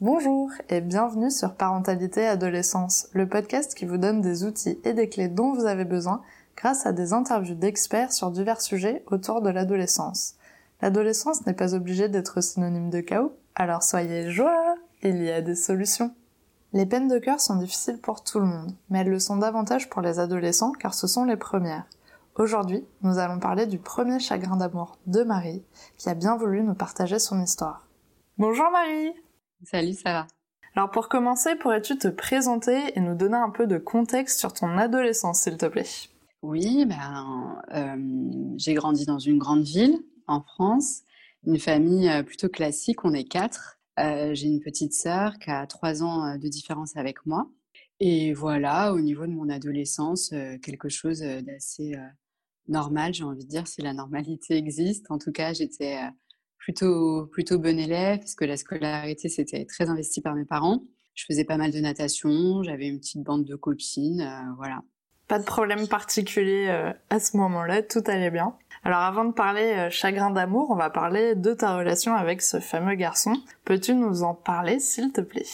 Bonjour et bienvenue sur Parentalité Adolescence, le podcast qui vous donne des outils et des clés dont vous avez besoin grâce à des interviews d'experts sur divers sujets autour de l'adolescence. L'adolescence n'est pas obligée d'être synonyme de chaos, alors soyez joie, il y a des solutions. Les peines de cœur sont difficiles pour tout le monde, mais elles le sont davantage pour les adolescents car ce sont les premières. Aujourd'hui, nous allons parler du premier chagrin d'amour de Marie, qui a bien voulu nous partager son histoire. Bonjour Marie Salut, ça va? Alors pour commencer, pourrais-tu te présenter et nous donner un peu de contexte sur ton adolescence, s'il te plaît? Oui, ben, euh, j'ai grandi dans une grande ville, en France, une famille euh, plutôt classique, on est quatre. Euh, j'ai une petite sœur qui a trois ans de différence avec moi. Et voilà, au niveau de mon adolescence, euh, quelque chose d'assez normal, j'ai envie de dire, si la normalité existe. En tout cas, j'étais plutôt, plutôt bonne élève, parce que la scolarité, c'était très investi par mes parents. Je faisais pas mal de natation, j'avais une petite bande de copines, voilà. Pas de problème particulier à ce moment-là, tout allait bien. Alors avant de parler euh, chagrin d'amour, on va parler de ta relation avec ce fameux garçon. Peux-tu nous en parler, s'il te plaît?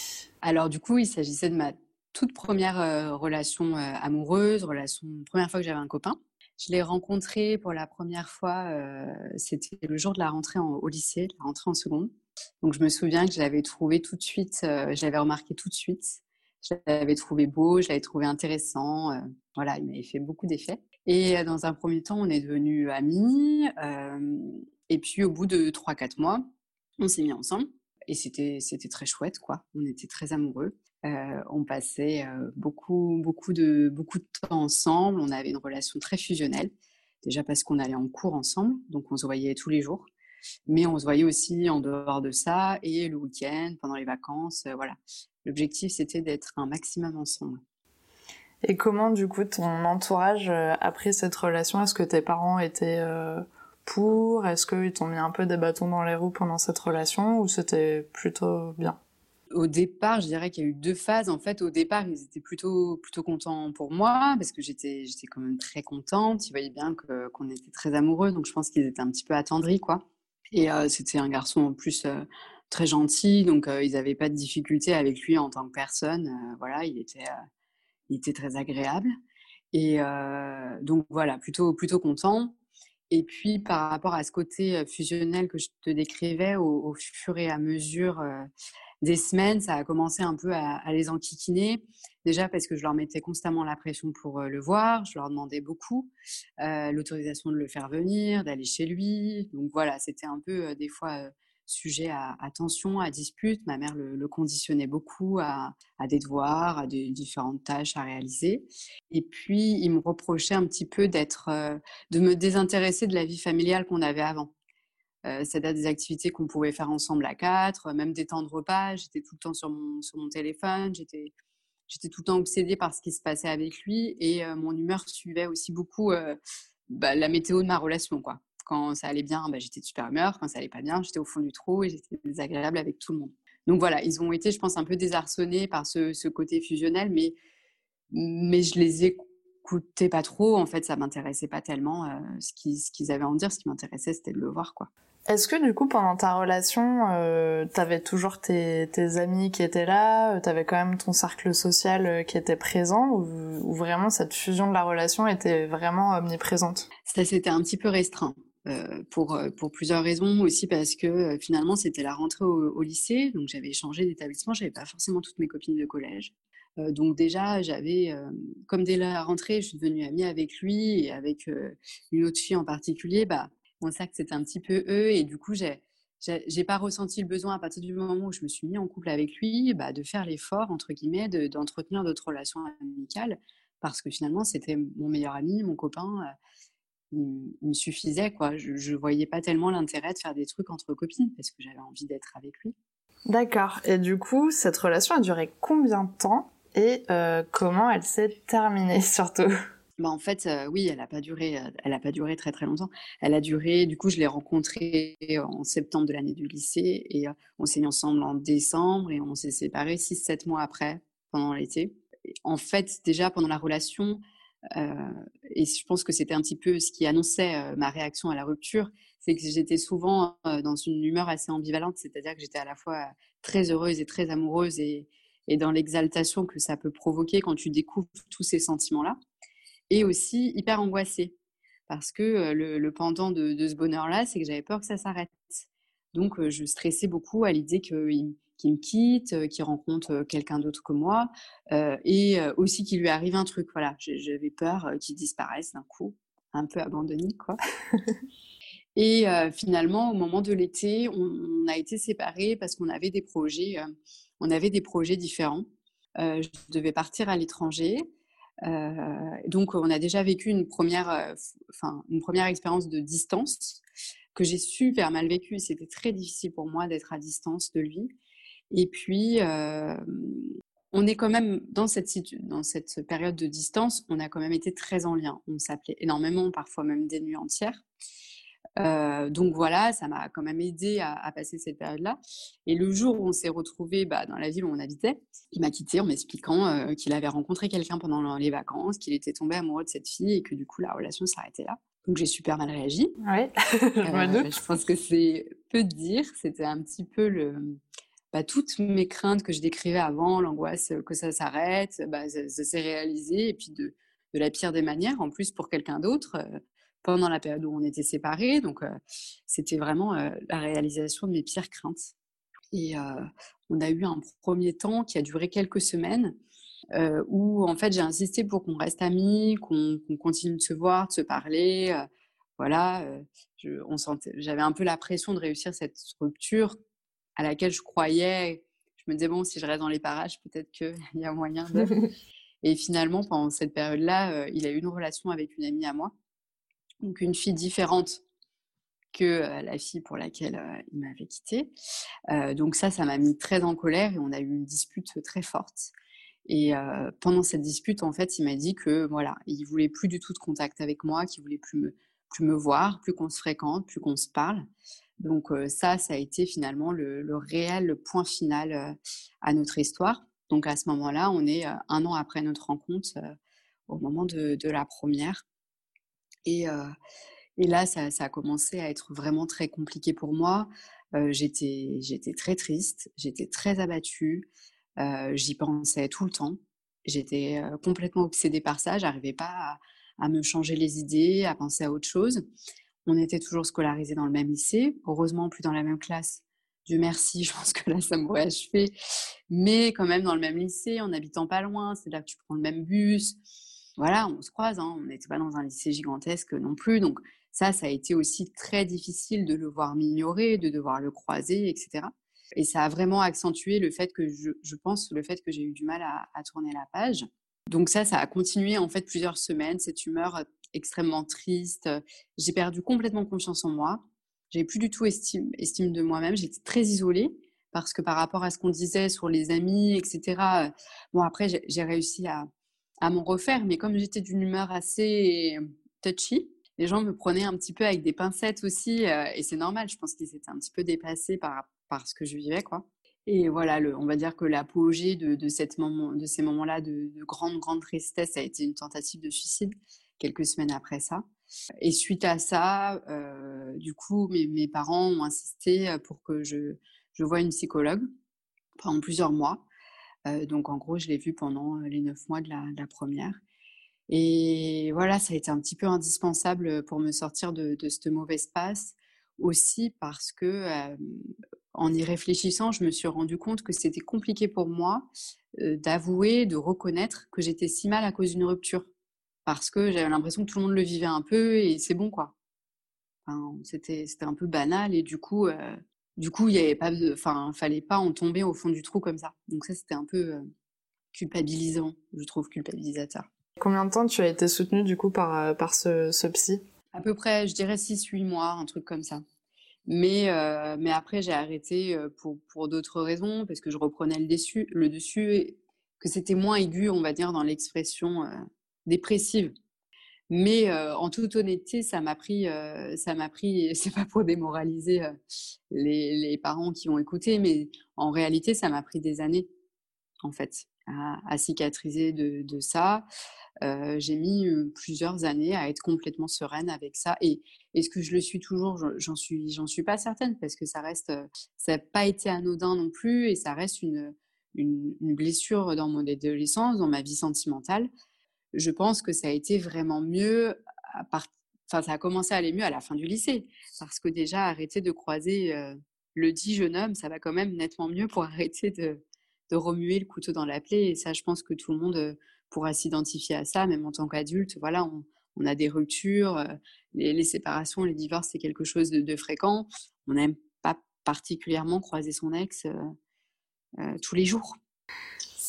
Alors du coup, il s'agissait de ma toute première euh, relation euh, amoureuse, relation première fois que j'avais un copain. Je l'ai rencontré pour la première fois, c'était le jour de la rentrée au lycée, la rentrée en seconde. Donc je me souviens que je l'avais trouvé tout de suite, je l'avais remarqué tout de suite. Je l'avais trouvé beau, je l'avais trouvé intéressant. voilà, il m'avait fait beaucoup d'effets. Et dans un premier temps, on est devenus amis. et puis au bout de 3-4 mois, on s'est mis ensemble. Et c'était très chouette, quoi. On était très amoureux. On passait beaucoup, beaucoup, de, beaucoup de temps ensemble. On avait une relation très fusionnelle. Déjà parce qu'on allait en cours ensemble, donc on se voyait tous les jours. Mais on se voyait aussi en dehors de ça et le week-end, pendant les vacances. voilà. L'objectif, c'était d'être un maximum ensemble. Et comment, du coup, ton entourage euh, a pris cette relation Est-ce que tes parents étaient euh, pour? Est-ce qu'ils t'ont mis un peu des bâtons dans les roues pendant cette relation ou c'était plutôt bien? Au départ, je dirais qu'il y a eu deux phases. En fait, au départ, ils étaient plutôt plutôt contents pour moi parce que j'étais quand même très contente. Ils voyaient bien qu'on était très amoureux, donc je pense qu'ils étaient un petit peu attendris, quoi. Et euh, c'était un garçon en plus très gentil, donc ils n'avaient pas de difficulté avec lui en tant que personne. voilà, il était il était très agréable. Et donc voilà, plutôt, plutôt content. Et puis par rapport à ce côté fusionnel que je te décrivais, au, fur et à mesure des semaines, ça a commencé un peu à, les enquiquiner. Déjà parce que je leur mettais constamment la pression pour le voir, je leur demandais beaucoup l'autorisation de le faire venir, d'aller chez lui. Donc voilà, c'était un peu des fois sujet à, tension, à dispute. Ma mère le, conditionnait beaucoup à, des devoirs, à différentes tâches à réaliser. Et puis, il me reprochait un petit peu d'être, euh, de me désintéresser de la vie familiale qu'on avait avant. Euh, c'est-à-dire des activités qu'on pouvait faire ensemble à quatre, même des temps de repas. J'étais tout le temps sur mon, sur mon téléphone. J'étais, j'étais tout le temps obsédée par ce qui se passait avec lui et euh, mon humeur suivait aussi beaucoup bah, la météo de ma relation, quoi. Quand ça allait bien, bah, j'étais de super humeur. Quand ça allait pas bien, j'étais au fond du trou et j'étais désagréable avec tout le monde. Donc voilà, ils ont été, je pense, un peu désarçonnés par ce, côté fusionnel, mais, mais je les écoutais pas trop. En fait, ça m'intéressait pas tellement euh, ce qu'ils avaient à en dire. Ce qui m'intéressait, c'était de le voir, quoi. Est-ce que du coup, pendant ta relation, euh, tu avais toujours tes, amis qui étaient là, euh, tu avais quand même ton cercle social qui était présent, ou, vraiment cette fusion de la relation était vraiment omniprésente? Ça, c'était un petit peu restreint. Euh, pour, euh, pour plusieurs raisons aussi parce que euh, finalement c'était la rentrée au, lycée donc j'avais changé d'établissement j'avais pas forcément toutes mes copines de collège donc déjà j'avais comme dès la rentrée je suis devenue amie avec lui et avec une autre fille en particulier bah on sait que c'était un petit peu eux et du coup j'ai j'ai pas ressenti le besoin à partir du moment où je me suis mis en couple avec lui bah, de faire l'effort entre guillemets d'entretenir d'autres relations amicales parce que finalement c'était mon meilleur ami mon copain il, me suffisait. Quoi. Je voyais pas tellement l'intérêt de faire des trucs entre copines parce que j'avais envie d'être avec lui. D'accord. Et du coup, cette relation a duré combien de temps et euh, comment elle s'est terminée surtout? Bah en fait, oui, elle n'a pas duré, très très longtemps. Elle a duré, du coup, je l'ai rencontré en septembre de l'année du lycée et on s'est mis ensemble en décembre et on s'est séparés 6-7 mois après, pendant l'été. En fait, déjà pendant la relation, et je pense que c'était un petit peu ce qui annonçait ma réaction à la rupture, c'est que j'étais souvent dans une humeur assez ambivalente, c'est-à-dire que j'étais à la fois très heureuse et très amoureuse et dans l'exaltation que ça peut provoquer quand tu découvres tous ces sentiments-là, et aussi hyper angoissée. Parce que le, pendant de, ce bonheur-là, c'est que j'avais peur que ça s'arrête. Donc, je stressais beaucoup à l'idée qu'il me quitte, qu'il rencontre quelqu'un d'autre que moi, et aussi qu'il lui arrive un truc. Voilà, j'avais peur qu'il disparaisse d'un coup, un peu abandonné, quoi. et finalement, au moment de l'été, on, a été séparés parce qu'on avait des projets on avait des projets différents. Je devais partir à l'étranger. Euh, donc, on a déjà vécu une première, euh, enfin, une première expérience de distance que j'ai super mal vécue. C'était très difficile pour moi d'être à distance de lui. Et puis, on est quand même dans cette période de distance, on a quand même été très en lien. On s'appelait énormément, parfois même des nuits entières. Euh, donc voilà, ça m'a quand même aidé à, passer cette période-là. Et le jour où on s'est retrouvé bah, dans la ville où on habitait, il m'a quitté en m'expliquant euh, qu'il avait rencontré quelqu'un pendant les vacances, qu'il était tombé amoureux de cette fille et que du coup la relation s'arrêtait là. Donc j'ai super mal réagi. Oui, euh, je pense que c'est peu de dire. C'était un petit peu le, bah, toutes mes craintes que je décrivais avant, l'angoisse que ça s'arrête, bah, ça, s'est réalisé et puis de, de, la pire des manières, en plus pour quelqu'un d'autre pendant la période où on était séparés. Donc, c'était vraiment la réalisation de mes pires craintes. Et on a eu un premier temps qui a duré quelques semaines où, en fait, j'ai insisté pour qu'on reste amis, qu'on continue de se voir, de se parler. voilà, j'avais un peu la pression de réussir cette rupture à laquelle je croyais. Je me disais, bon, si je reste dans les parages, peut-être qu'il y a moyen de. Et finalement, pendant cette période-là, il a eu une relation avec une amie à moi donc une fille différente que la fille pour laquelle il m'avait quitté. donc ça, ça m'a mis très en colère et on a eu une dispute très forte. Et pendant cette dispute, en fait, il m'a dit que voilà, il voulait plus du tout de contact avec moi, qu'il voulait plus me plus me voir, plus qu'on se fréquente, plus qu'on se parle. Donc ça, ça a été finalement le, réel point final à notre histoire. Donc à ce moment-là, on est un an après notre rencontre, au moment de la première. Et, là, ça, a commencé à être vraiment très compliqué pour moi. j'étais, j'étais très triste, j'étais très abattue, j'y pensais tout le temps. J'étais complètement obsédée par ça, j'arrivais pas à, à, me changer les idées, à penser à autre chose. On était toujours scolarisés dans le même lycée, heureusement plus dans la même classe. Dieu merci, je pense que là, ça m'aurait achevé. Mais quand même dans le même lycée, en habitant pas loin, c'est là que tu prends le même bus voilà, on se croise, hein, on n'était pas dans un lycée gigantesque non plus. Donc ça, ça a été aussi très difficile de le voir m'ignorer, de devoir le croiser, etc. Et ça a vraiment accentué le fait que je, pense, le fait que j'ai eu du mal à, tourner la page. Donc ça, ça a continué en fait plusieurs semaines, cette humeur extrêmement triste. J'ai perdu complètement confiance en moi. J'avais plus du tout estime, estime de moi-même. J'étais très isolée parce que par rapport à ce qu'on disait sur les amis, etc. Bon, après, j'ai réussi à, à m'en refaire, mais comme j'étais d'une humeur assez touchy, les gens me prenaient un petit peu avec des pincettes aussi, euh, et c'est normal, je pense qu'ils étaient un petit peu dépassés par, par ce que je vivais, quoi. Et voilà, on va dire que l'apogée de, de, ces moments-là de, de, grande, grande tristesse a été une tentative de suicide quelques semaines après ça. Et suite à ça, euh, du coup, mes, mes, parents ont insisté pour que je, je voie une psychologue pendant plusieurs mois donc en gros, je l'ai vu pendant les neuf mois de la, première. Et voilà, ça a été un petit peu indispensable pour me sortir de, de ce mauvais espace, aussi parce que en y réfléchissant, je me suis rendu compte que c'était compliqué pour moi d'avouer, de reconnaître que j'étais si mal à cause d'une rupture. Parce que j'avais l'impression que tout le monde le vivait un peu et c'est bon quoi. C'était un peu banal et du coup, du coup, il y avait pas, enfin, fallait pas en tomber au fond du trou comme ça. Donc ça, c'était un peu euh, culpabilisant, je trouve, culpabilisateur. Combien de temps tu as été soutenue du coup par, euh, par ce, ce psy? À peu près, je dirais 6-8 mois, un truc comme ça. Mais, euh, mais après, j'ai arrêté pour, pour d'autres raisons, parce que je reprenais le, dessus, le dessus, et que c'était moins aigu, on va dire, dans l'expression dépressive. Mais en toute honnêteté, ça m'a pris, ça m'a pris, c'est pas pour démoraliser les, les, parents qui ont écouté, mais en réalité, ça m'a pris des années, en fait, à, cicatriser de, ça. j'ai mis plusieurs années à être complètement sereine avec ça. Et est-ce que je le suis toujours? J'en suis, suis pas certaine parce que ça reste, ça n'a pas été anodin non plus et ça reste une, une, blessure dans mon adolescence, dans ma vie sentimentale. Je pense que ça a été vraiment mieux à Enfin, ça a commencé à aller mieux à la fin du lycée, parce que déjà arrêter de croiser le dit jeune homme, ça va quand même nettement mieux pour arrêter de, remuer le couteau dans la plaie. Et ça, je pense que tout le monde pourra s'identifier à ça, même en tant qu'adulte. Voilà, on, a des ruptures, les, les, séparations, les divorces, c'est quelque chose de, de fréquent. On n'aime pas particulièrement croiser son ex euh, tous les jours.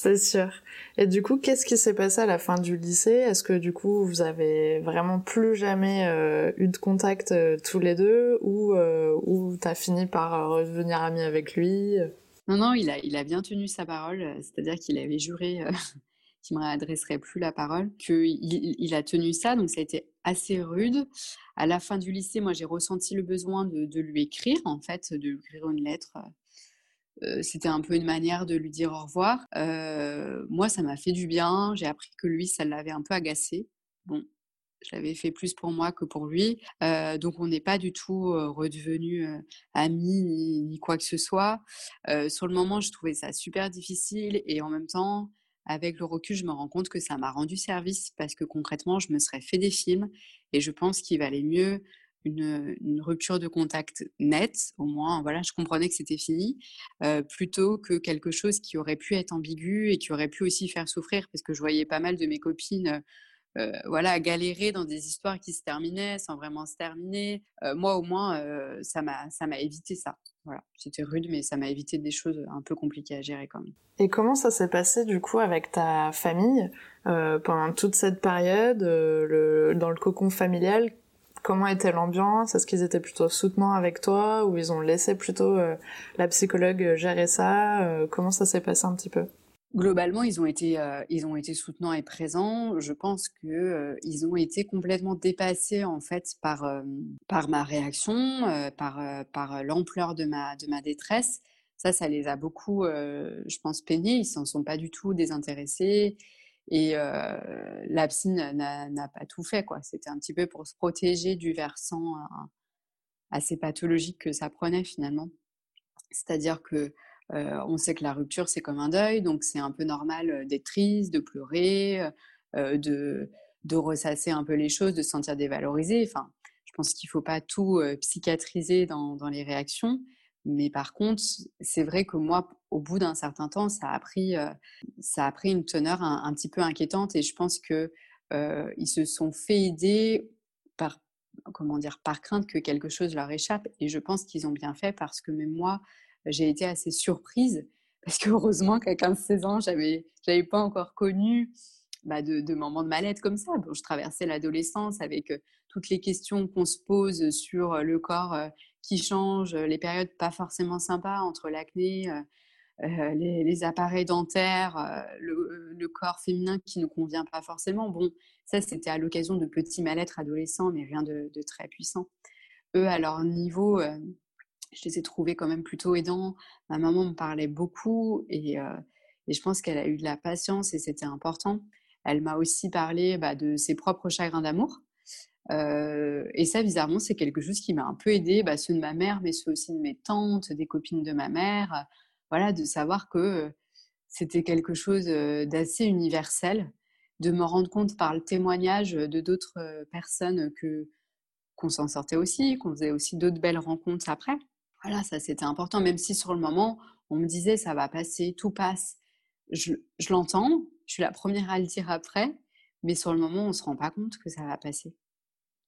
C'est sûr. Et du coup, qu'est-ce qui s'est passé à la fin du lycée? Est-ce que du coup, vous avez vraiment plus jamais euh, eu de contact euh, tous les deux? Ou, euh, ou t'as fini par redevenir ami avec lui? Non, non, il a, il a bien tenu sa parole. C'est-à-dire qu'il avait juré qu'il ne me réadresserait plus la parole, qu'il il a tenu ça. Donc, ça a été assez rude. À la fin du lycée, moi, j'ai ressenti le besoin de, lui écrire, en fait, de lui écrire une lettre c'était un peu une manière de lui dire au revoir. moi, ça m'a fait du bien. J'ai appris que lui, ça l'avait un peu agacé. Bon, je l'avais fait plus pour moi que pour lui. donc, on n'est pas du tout redevenus amis ni, ni, quoi que ce soit. sur le moment, je trouvais ça super difficile et en même temps, avec le recul, je me rends compte que ça m'a rendu service parce que concrètement, je me serais fait des films et je pense qu'il valait mieux une, rupture de contact nette, au moins, voilà, je comprenais que c'était fini, plutôt que quelque chose qui aurait pu être ambigu et qui aurait pu aussi faire souffrir, parce que je voyais pas mal de mes copines, voilà, galérer dans des histoires qui se terminaient sans vraiment se terminer. moi, au moins, ça m'a, évité ça. Voilà, c'était rude, mais ça m'a évité des choses un peu compliquées à gérer quand même. Et comment ça s'est passé du coup avec ta famille pendant toute cette période, dans le cocon familial? Comment était l'ambiance Est-ce qu'ils étaient plutôt soutenants avec toi ou ils ont laissé plutôt euh, la psychologue gérer ça euh, Comment ça s'est passé un petit peu? Globalement, ils ont été, euh, ils ont été soutenants et présents. Je pense que ils ont été complètement dépassés en fait par par ma réaction, par par l'ampleur de ma de ma détresse. Ça, ça les a beaucoup, je pense, peignés. Ils s'en sont pas du tout désintéressés. Et euh, n'a pas tout fait. quoi. C'était un petit peu pour se protéger du versant assez pathologique que ça prenait finalement. C'est-à-dire que euh, on sait que la rupture, c'est comme un deuil, donc c'est un peu normal d'être triste, de pleurer, euh, de, ressasser un peu les choses, de se sentir dévalorisé. Enfin, je pense qu'il ne faut pas tout psychiatriser dans, les réactions. Mais par contre, c'est vrai que moi, au bout d'un certain temps, ça a pris, euh, ça a pris une teneur un, petit peu inquiétante et je pense que euh, ils se sont fait aider par, comment dire, par crainte que quelque chose leur échappe. Et je pense qu'ils ont bien fait parce que même moi, j'ai été assez surprise parce que heureusement qu'à 15-16 ans, j'avais, j'avais pas encore connu bah, de, de, moments de mal-être comme ça. Bon, je traversais l'adolescence avec euh, toutes les questions qu'on se pose sur le corps qui change, les périodes pas forcément sympas entre l'acné, les, appareils dentaires, le, corps féminin qui ne convient pas forcément. Bon, ça, c'était à l'occasion de petits mal-être adolescents, mais rien de, très puissant. Eux, à leur niveau, je les ai trouvés quand même plutôt aidants. Ma maman me parlait beaucoup et, et je pense qu'elle a eu de la patience et c'était important. Elle m'a aussi parlé bah, de ses propres chagrins d'amour. Et ça, bizarrement, c'est quelque chose qui m'a un peu aidé, bah, ceux de ma mère, mais ceux aussi de mes tantes, des copines de ma mère voilà, de savoir que c'était quelque chose d'assez universel, de me rendre compte par le témoignage de d'autres personnes que qu'on s'en sortait aussi, qu'on faisait aussi d'autres belles rencontres après. Voilà, ça c'était important, même si sur le moment on me disait ça va passer, tout passe. Je, je l'entends, je suis la première à le dire après, mais sur le moment on se rend pas compte que ça va passer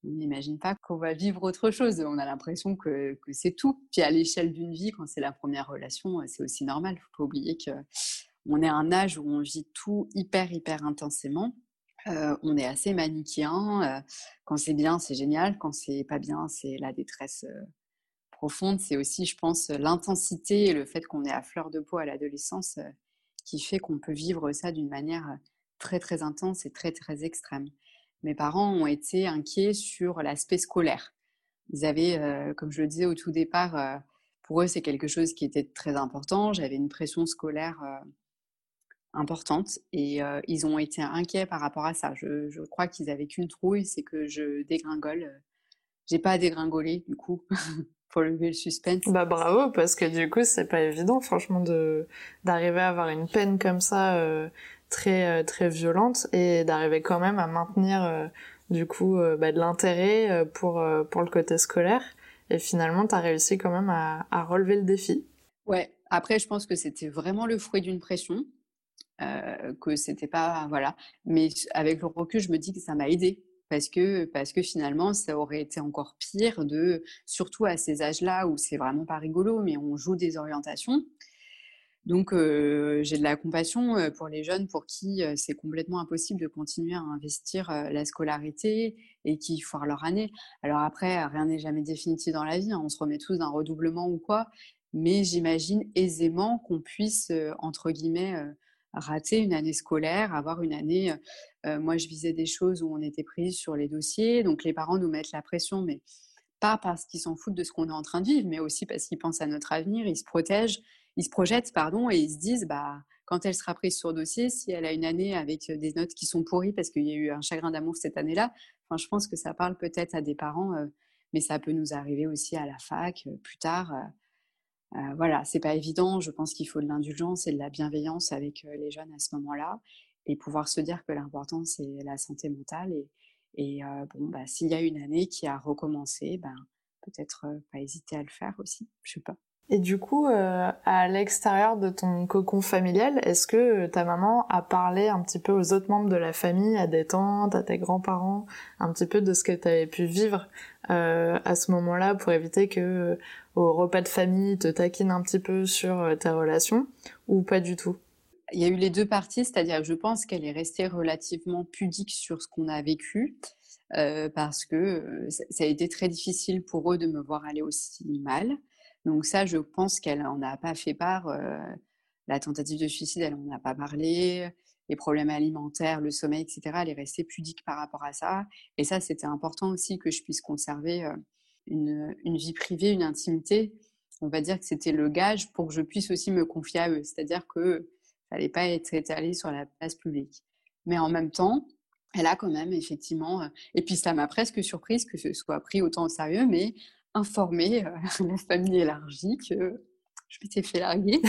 on n'imagine pas qu'on va vivre autre chose. On a l'impression que, c'est tout. Puis à l'échelle d'une vie, quand c'est la première relation, c'est aussi normal. Il ne faut pas oublier qu'on est à un âge où on vit tout hyper, hyper intensément. Euh, on est assez manichéen. Euh, quand c'est bien, c'est génial. Quand c'est pas bien, c'est la détresse euh, profonde. C'est aussi, je pense, l'intensité et le fait qu'on est à fleur de peau à l'adolescence qui fait qu'on peut vivre ça d'une manière très, très intense et très, très extrême mes parents ont été inquiets sur l'aspect scolaire. Ils avaient, euh, comme je le disais au tout départ, euh, pour eux, c'est quelque chose qui était très important. J'avais une pression scolaire euh, importante et ils ont été inquiets par rapport à ça. Je, crois qu'ils avaient qu'une trouille, c'est que je dégringole. J'ai pas dégringolé du coup pour lever le suspense. Bah bravo parce que du coup c'est pas évident franchement d'arriver à avoir une peine comme ça très très violente et d'arriver quand même à maintenir du coup bah, de l'intérêt pour pour le côté scolaire et finalement tu as réussi quand même à, à relever le défi. Ouais, après je pense que c'était vraiment le fruit d'une pression euh, que c'était pas voilà. Mais avec le recul, je me dis que ça m'a aidé parce que parce que finalement, ça aurait été encore pire de surtout à ces âges-là où c'est vraiment pas rigolo, mais on joue des orientations. Donc j'ai de la compassion pour les jeunes pour qui c'est complètement impossible de continuer à investir la scolarité et qui foirent leur année. Alors après, rien n'est jamais définitif dans la vie. Hein. On se remet tous d'un redoublement ou quoi, mais j'imagine aisément qu'on puisse entre guillemets rater une année scolaire, avoir une année. moi, je visais des choses où on était prise sur les dossiers, donc les parents nous mettent la pression, mais pas parce qu'ils s'en foutent de ce qu'on est en train de vivre, mais aussi parce qu'ils pensent à notre avenir, ils se protègent, ils se projettent, pardon, et ils se disent, bah, quand elle sera prise sur dossier, si elle a une année avec des notes qui sont pourries parce qu'il y a eu un chagrin d'amour cette année-là, enfin, je pense que ça parle peut-être à des parents, mais ça peut nous arriver aussi à la fac plus tard. Euh, voilà, c'est pas évident. Je pense qu'il faut de l'indulgence et de la bienveillance avec euh, les jeunes à ce moment-là et pouvoir se dire que l'important c'est la santé mentale et, et euh, bon, bah, s'il y a une année qui a recommencé, ben, peut-être pas hésiter à le faire aussi. Je sais pas. Et du coup, à l'extérieur de ton cocon familial, est-ce que ta maman a parlé un petit peu aux autres membres de la famille, à des tantes, à tes grands-parents, un petit peu de ce que tu avais pu vivre à ce moment-là pour éviter que au repas de famille te taquine un petit peu sur euh, ta relation ou pas du tout? Il y a eu les deux parties, c'est-à-dire que je pense qu'elle est restée relativement pudique sur ce qu'on a vécu. Euh, parce que euh, ça a été très difficile pour eux de me voir aller aussi mal. Donc ça, je pense qu'elle n'en a pas fait part. la tentative de suicide, elle n'en a pas parlé. Les problèmes alimentaires, le sommeil, etc. Elle est restée pudique par rapport à ça. Et ça, c'était important aussi que je puisse conserver une, vie privée, une intimité, on va dire que c'était le gage pour que je puisse aussi me confier à eux. C'est-à-dire que ça n'allait pas être étalé sur la place publique. Mais en même temps, elle a quand même effectivement, euh, et puis ça m'a presque surprise que ce soit pris autant au sérieux, mais informé euh, la famille élargie que je m'étais fait larguer.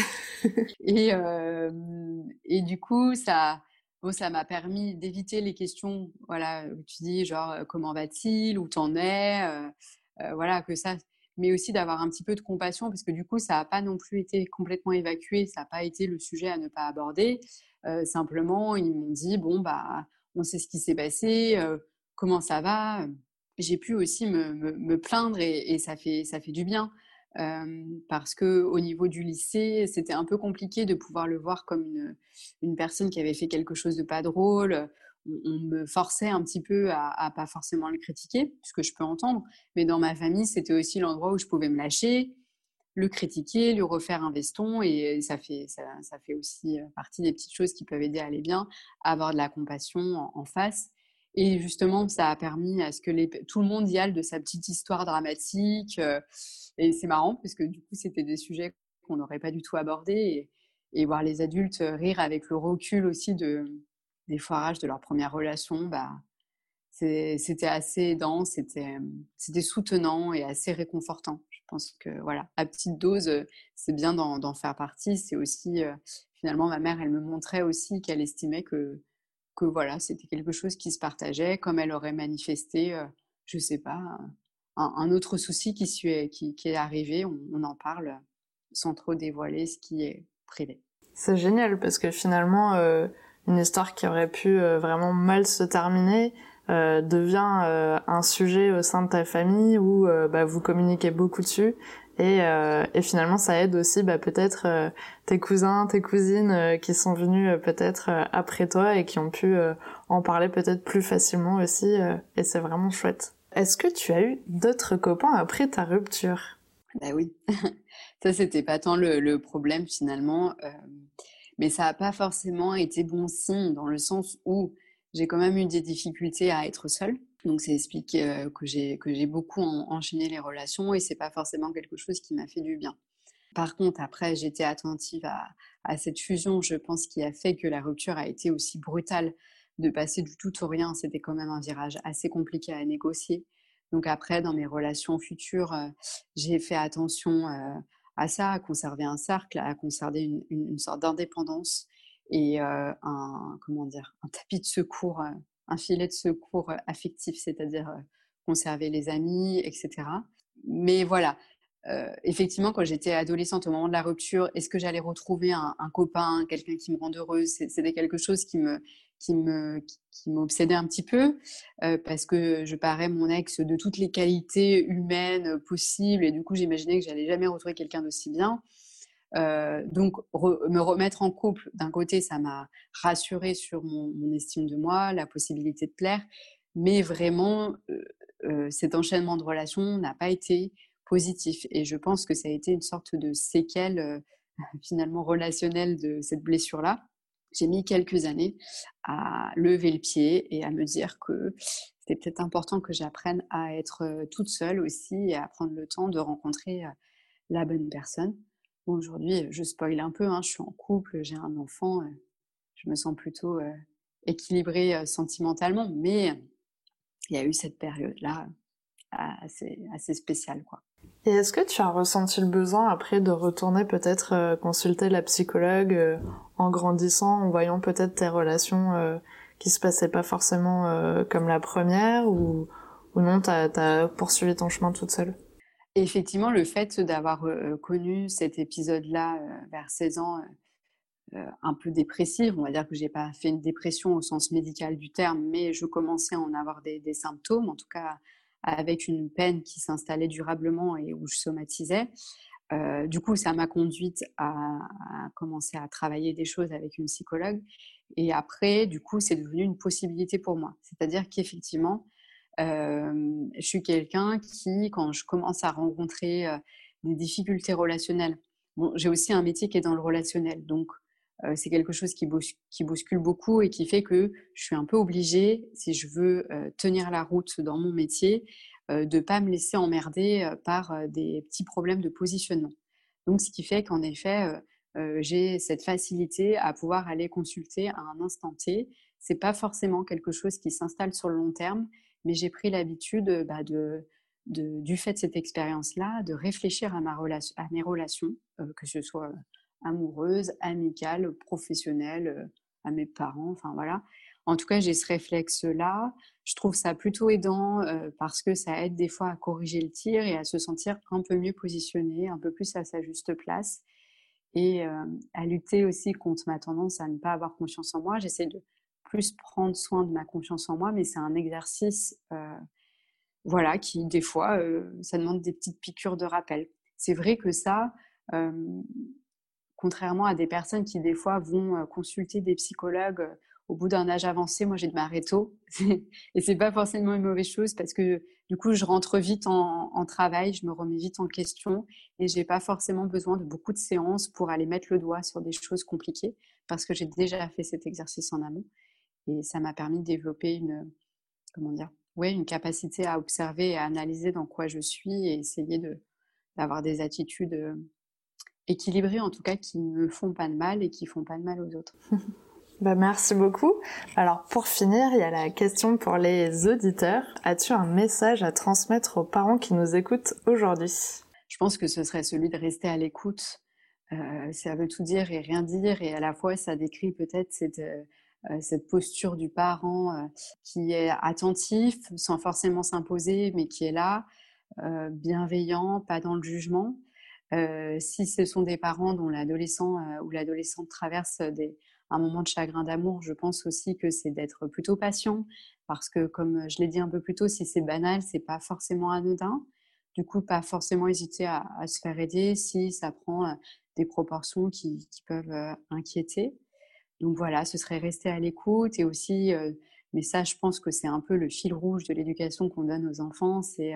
et, euh, et du coup, ça, bon, ça m'a permis d'éviter les questions, voilà, où tu dis genre comment va-t-il, où t'en es, euh, voilà, que ça, mais aussi d'avoir un petit peu de compassion parce que du coup, ça n'a pas non plus été complètement évacué, ça n'a pas été le sujet à ne pas aborder. Euh, simplement, ils m'ont dit bon bah, on sait ce qui s'est passé, euh, comment ça va. J'ai pu aussi me, plaindre et, ça fait ça fait du bien. parce que au niveau du lycée, c'était un peu compliqué de pouvoir le voir comme une, une personne qui avait fait quelque chose de pas drôle, on me forçait un petit peu à, pas forcément le critiquer, ce que je peux entendre. Mais dans ma famille, c'était aussi l'endroit où je pouvais me lâcher, le critiquer, lui refaire un veston. Et ça fait, ça, fait aussi euh, partie des petites choses qui peuvent aider à aller bien, avoir de la compassion en, face. Et justement, ça a permis à ce que tout le monde y aille de sa petite histoire dramatique. Euh, et c'est marrant, parce que du coup, c'était des sujets qu'on n'aurait pas du tout abordés. et voir les adultes rire avec le recul aussi de, des foirages de leur première relation, bah, c'était assez aidant, c'était soutenant et assez réconfortant. Je pense que voilà, à petite dose, c'est bien d'en faire partie. C'est aussi finalement ma mère, elle me montrait aussi qu'elle estimait que que voilà, c'était quelque chose qui se partageait, comme elle aurait manifesté, je sais pas, un, autre souci qui, qui, qui est arrivé, on, en parle sans trop dévoiler ce qui est privé. C'est génial parce que finalement, une histoire qui aurait pu euh, vraiment mal se terminer euh, devient euh, un sujet au sein de ta famille où bah, vous communiquez beaucoup dessus et, et finalement ça aide aussi bah, peut-être tes cousins, tes cousines qui sont venus peut-être après toi et qui ont pu en parler peut-être plus facilement aussi et c'est vraiment chouette. Est-ce que tu as eu d'autres copains après ta rupture? Bah oui, ça c'était pas tant le, le problème finalement. Mais ça n'a pas forcément été bon signe dans le sens où j'ai quand même eu des difficultés à être seule. Donc, ça explique euh, que j'ai beaucoup enchaîné les relations et c'est pas forcément quelque chose qui m'a fait du bien. Par contre, après, j'étais attentive à, cette fusion. Je pense qui a fait que la rupture a été aussi brutale de passer du tout au rien. C'était quand même un virage assez compliqué à négocier. Donc après, dans mes relations futures, euh, j'ai fait attention euh, à ça, à conserver un cercle, à conserver une, sorte d'indépendance et un comment dire, un tapis de secours, un filet de secours affectif, c'est-à-dire conserver les amis, etc. Mais voilà, effectivement, quand j'étais adolescente, au moment de la rupture, est-ce que j'allais retrouver un, copain, quelqu'un qui me rende heureuse? C'était quelque chose qui me, qui m'obsédait un petit peu parce que je parais mon ex de toutes les qualités humaines possibles et du coup, j'imaginais que j'allais jamais retrouver quelqu'un d'aussi bien. Euh, donc, me remettre en couple, d'un côté, ça m'a rassurée sur mon, estime de moi, la possibilité de plaire, mais vraiment, euh, euh cet enchaînement de relations n'a pas été positif. Et je pense que ça a été une sorte de séquelle finalement relationnelle de cette blessure-là. J'ai mis quelques années à lever le pied et à me dire que c'était peut-être important que j'apprenne à être toute seule aussi et à prendre le temps de rencontrer la bonne personne. Bon, aujourd'hui, je spoil un peu, hein, je suis en couple, j'ai un enfant, je me sens plutôt équilibrée sentimentalement, mais il y a eu cette période-là assez, assez spéciale. Quoi. Et est-ce que tu as ressenti le besoin après de retourner peut-être euh, consulter la psychologue euh, en grandissant, en voyant peut-être tes relations euh, qui se passaient pas forcément euh, comme la première ou, ou non, tu as, poursuivi ton chemin toute seule? Effectivement, le fait d'avoir connu cet épisode-là vers 16 ans, un peu dépressif, on va dire que j'ai pas fait une dépression au sens médical du terme, mais je commençais à en avoir des, symptômes, en tout cas avec une peine qui s'installait durablement et où je somatisais. Euh, du coup, ça m'a conduite à, commencer à travailler des choses avec une psychologue. Et après, du coup, c'est devenu une possibilité pour moi. C'est-à-dire qu'effectivement, euh, je suis quelqu'un qui, quand je commence à rencontrer des difficultés relationnelles, bon, j'ai aussi un métier qui est dans le relationnel. Donc, c'est quelque chose qui, bouscule beaucoup et qui fait que je suis un peu obligée, si je veux tenir la route dans mon métier, de ne pas me laisser emmerder par des petits problèmes de positionnement. Donc, ce qui fait qu'en effet, j'ai cette facilité à pouvoir aller consulter à un instant T. C'est pas forcément quelque chose qui s'installe sur le long terme, mais j'ai pris l'habitude bah, de, du fait de cette expérience-là, de réfléchir à, ma relation, à mes relations, que ce soit amoureuse, amicale, professionnelle, euh, à mes parents, enfin voilà. En tout cas, j'ai ce réflexe-là. Je trouve ça plutôt aidant euh, parce que ça aide des fois à corriger le tir et à se sentir un peu mieux positionné, un peu plus à sa juste place et euh, à lutter aussi contre ma tendance à ne pas avoir confiance en moi. J'essaie de plus prendre soin de ma confiance en moi, mais c'est un exercice, euh, voilà, qui des fois, euh, ça demande des petites piqûres de rappel. C'est vrai que ça, contrairement à des personnes qui des fois vont euh, consulter des psychologues euh, au bout d'un âge avancé, moi j'ai de tôt et c'est pas forcément une mauvaise chose parce que du coup je rentre vite en travail, je me remets vite en question et j'ai pas forcément besoin de beaucoup de séances pour aller mettre le doigt sur des choses compliquées parce que j'ai déjà fait cet exercice en amont et ça m'a permis de développer une comment dire ouais une capacité à observer et à analyser dans quoi je suis et essayer de d'avoir des attitudes euh, équilibrés en tout cas qui ne font pas de mal et qui font pas de mal aux autres. bah, merci beaucoup. Alors pour finir, il y a la question pour les auditeurs. As-tu un message à transmettre aux parents qui nous écoutent aujourd'hui? Je pense que ce serait celui de rester à l'écoute. Euh, ça veut tout dire et rien dire et à la fois ça décrit peut-être cette, euh, cette posture du parent euh, qui est attentif sans forcément s'imposer mais qui est là, euh, bienveillant, pas dans le jugement euh, si ce sont des parents dont l'adolescent euh, ou l'adolescente traverse un moment de chagrin d'amour, je pense aussi que c'est d'être plutôt patient parce que, comme je l'ai dit un peu plus tôt, si c'est banal, c'est pas forcément anodin. Du coup, pas forcément hésiter à, se faire aider si ça prend euh, des proportions qui, peuvent euh, inquiéter. Donc voilà, ce serait rester à l'écoute et aussi, euh, mais ça, je pense que c'est un peu le fil rouge de l'éducation qu'on donne aux enfants, c'est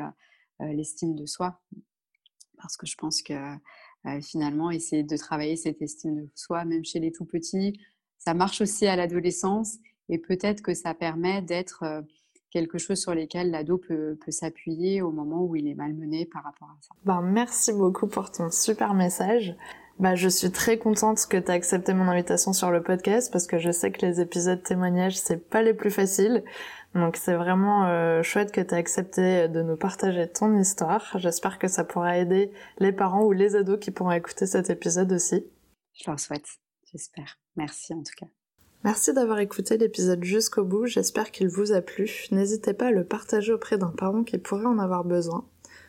l'estime de soi parce que je pense que euh, finalement, essayer de travailler cette estime de soi, même chez les tout petits, ça marche aussi à l'adolescence et peut-être que ça permet d'être euh, quelque chose sur lequel l'ado peut, peut s'appuyer au moment où il est malmené par rapport à ça. Ben, merci beaucoup pour ton super message. Bah, je suis très contente que tu as accepté mon invitation sur le podcast parce que je sais que les épisodes témoignages, c'est pas les plus faciles. Donc c'est vraiment euh, chouette que tu as accepté de nous partager ton histoire. J'espère que ça pourra aider les parents ou les ados qui pourront écouter cet épisode aussi. Je leur souhaite, j'espère. Merci en tout cas. Merci d'avoir écouté l'épisode jusqu'au bout, j'espère qu'il vous a plu. N'hésitez pas à le partager auprès d'un parent qui pourrait en avoir besoin